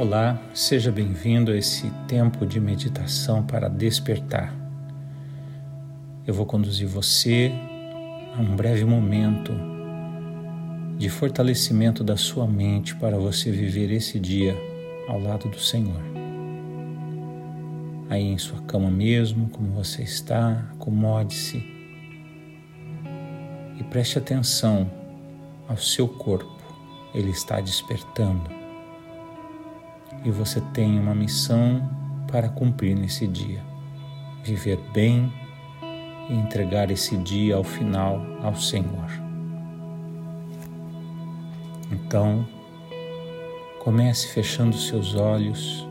Olá, seja bem-vindo a esse tempo de meditação para despertar. Eu vou conduzir você a um breve momento de fortalecimento da sua mente para você viver esse dia ao lado do Senhor. Aí em sua cama mesmo, como você está, acomode-se e preste atenção ao seu corpo, ele está despertando e você tem uma missão para cumprir nesse dia. Viver bem e entregar esse dia ao final ao Senhor. Então, comece fechando seus olhos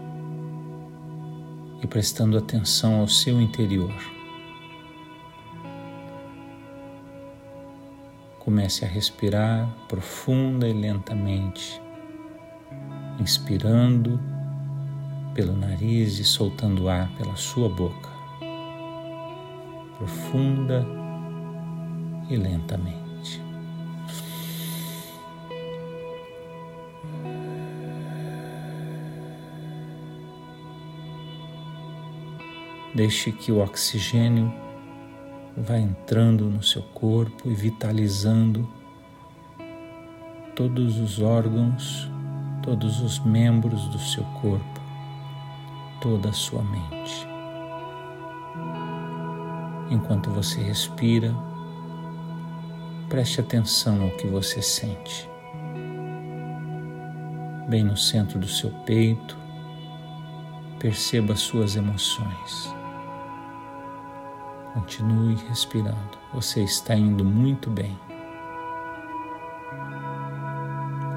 e prestando atenção ao seu interior. Comece a respirar profunda e lentamente inspirando pelo nariz e soltando ar pela sua boca, profunda e lentamente. Deixe que o oxigênio vá entrando no seu corpo e vitalizando todos os órgãos todos os membros do seu corpo, toda a sua mente. Enquanto você respira, preste atenção ao que você sente. Bem no centro do seu peito, perceba suas emoções. Continue respirando, você está indo muito bem.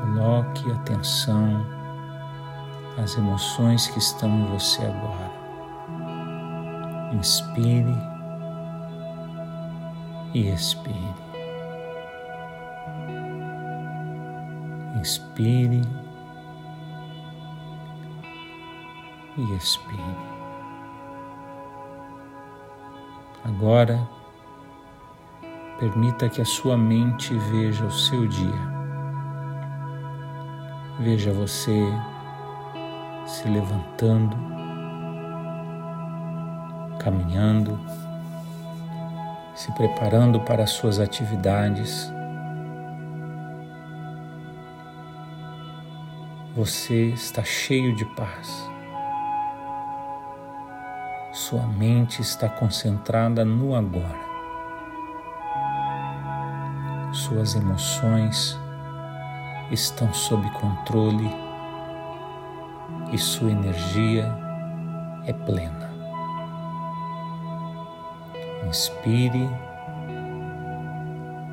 Coloque atenção às emoções que estão em você agora. Inspire e expire. Inspire e expire. Agora, permita que a sua mente veja o seu dia Veja você se levantando, caminhando, se preparando para as suas atividades. Você está cheio de paz. Sua mente está concentrada no agora. Suas emoções estão sob controle e sua energia é plena. Inspire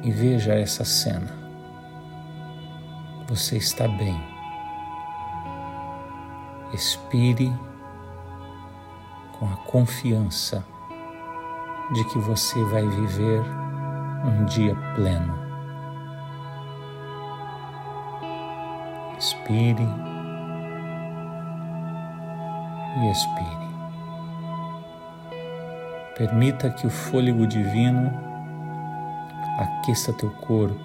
e veja essa cena. Você está bem. Expire com a confiança de que você vai viver um dia pleno. Inspire e expire. Permita que o fôlego divino aqueça teu corpo.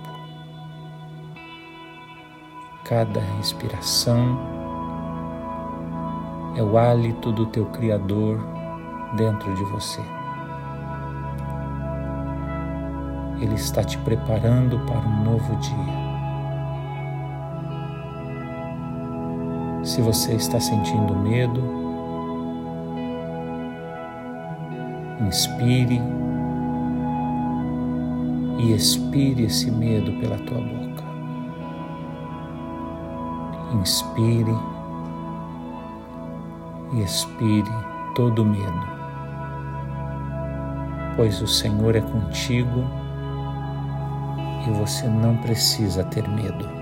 Cada respiração é o hálito do teu Criador dentro de você. Ele está te preparando para um novo dia. Se você está sentindo medo, inspire e expire esse medo pela tua boca. Inspire e expire todo medo, pois o Senhor é contigo e você não precisa ter medo.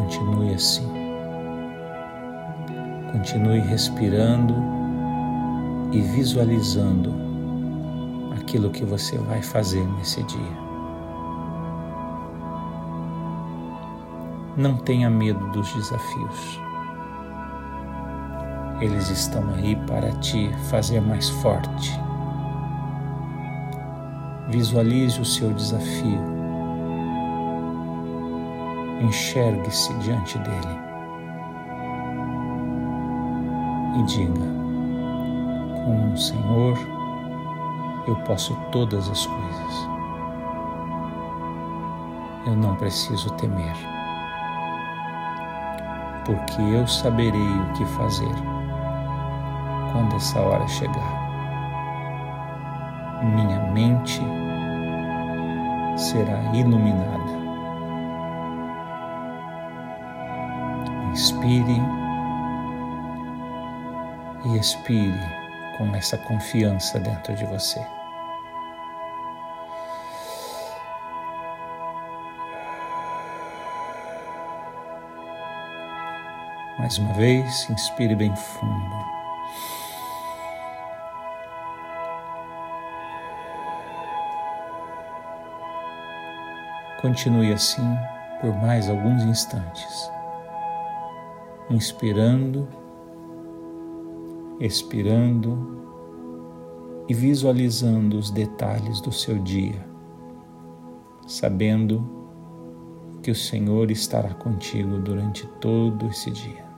Continue assim. Continue respirando e visualizando aquilo que você vai fazer nesse dia. Não tenha medo dos desafios. Eles estão aí para te fazer mais forte. Visualize o seu desafio enxergue-se diante dele e diga: Com o Senhor eu posso todas as coisas. Eu não preciso temer, porque eu saberei o que fazer quando essa hora chegar. Minha mente será iluminada. Inspire e expire com essa confiança dentro de você. Mais uma vez, inspire bem fundo. Continue assim por mais alguns instantes, inspirando, expirando e visualizando os detalhes do seu dia, sabendo que o Senhor estará contigo durante todo esse dia.